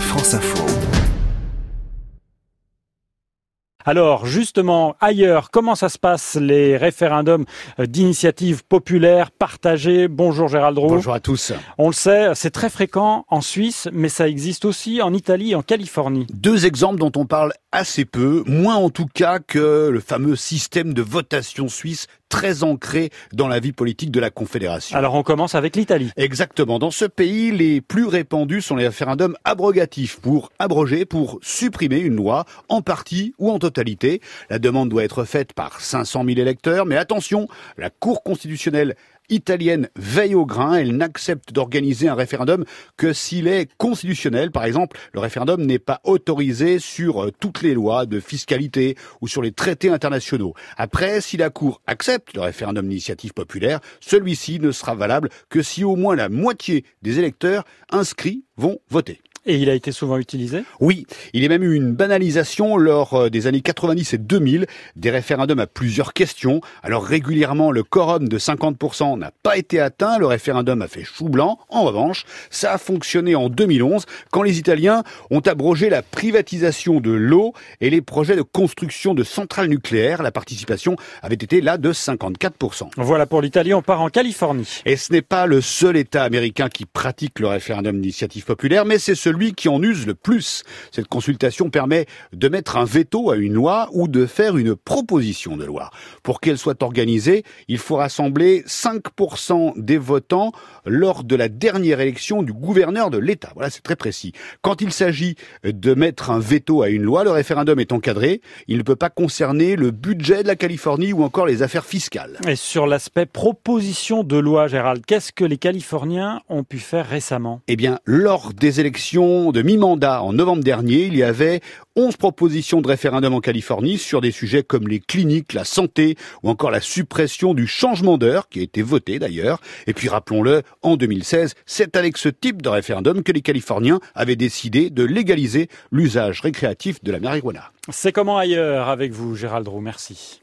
France Info. Alors justement, ailleurs, comment ça se passe les référendums euh, d'initiative populaire partagée Bonjour Gérald Roux. Bonjour à tous. On le sait, c'est très fréquent en Suisse, mais ça existe aussi en Italie et en Californie. Deux exemples dont on parle assez peu, moins en tout cas que le fameux système de votation suisse très ancré dans la vie politique de la Confédération. Alors on commence avec l'Italie. Exactement. Dans ce pays, les plus répandus sont les référendums abrogatifs pour abroger, pour supprimer une loi en partie ou en totalité. La demande doit être faite par 500 000 électeurs, mais attention, la Cour constitutionnelle italienne veille au grain. Elle n'accepte d'organiser un référendum que s'il est constitutionnel. Par exemple, le référendum n'est pas autorisé sur euh, toutes les lois de fiscalité ou sur les traités internationaux. Après, si la Cour accepte le référendum d'initiative populaire, celui-ci ne sera valable que si au moins la moitié des électeurs inscrits vont voter. Et il a été souvent utilisé? Oui, il y a même eu une banalisation lors euh, des années 90 et 2000, des référendums à plusieurs questions. Alors régulièrement, le quorum de 50% n'a pas été atteint, le référendum a fait chou blanc. En revanche, ça a fonctionné en 2011 quand les Italiens ont abrogé la privatisation de l'eau et les projets de construction de centrales nucléaires. La participation avait été là de 54%. Voilà pour l'Italie, on part en Californie. Et ce n'est pas le seul État américain qui pratique le référendum d'initiative populaire, mais c'est celui celui qui en use le plus. Cette consultation permet de mettre un veto à une loi ou de faire une proposition de loi. Pour qu'elle soit organisée, il faut rassembler 5% des votants lors de la dernière élection du gouverneur de l'État. Voilà, c'est très précis. Quand il s'agit de mettre un veto à une loi, le référendum est encadré. Il ne peut pas concerner le budget de la Californie ou encore les affaires fiscales. Et sur l'aspect proposition de loi, Gérald, qu'est-ce que les Californiens ont pu faire récemment? Eh bien, lors des élections de mi-mandat en novembre dernier, il y avait 11 propositions de référendum en Californie sur des sujets comme les cliniques, la santé ou encore la suppression du changement d'heure qui a été voté d'ailleurs. Et puis rappelons-le, en 2016, c'est avec ce type de référendum que les Californiens avaient décidé de légaliser l'usage récréatif de la marijuana. C'est comment ailleurs avec vous, Gérald Roux? Merci.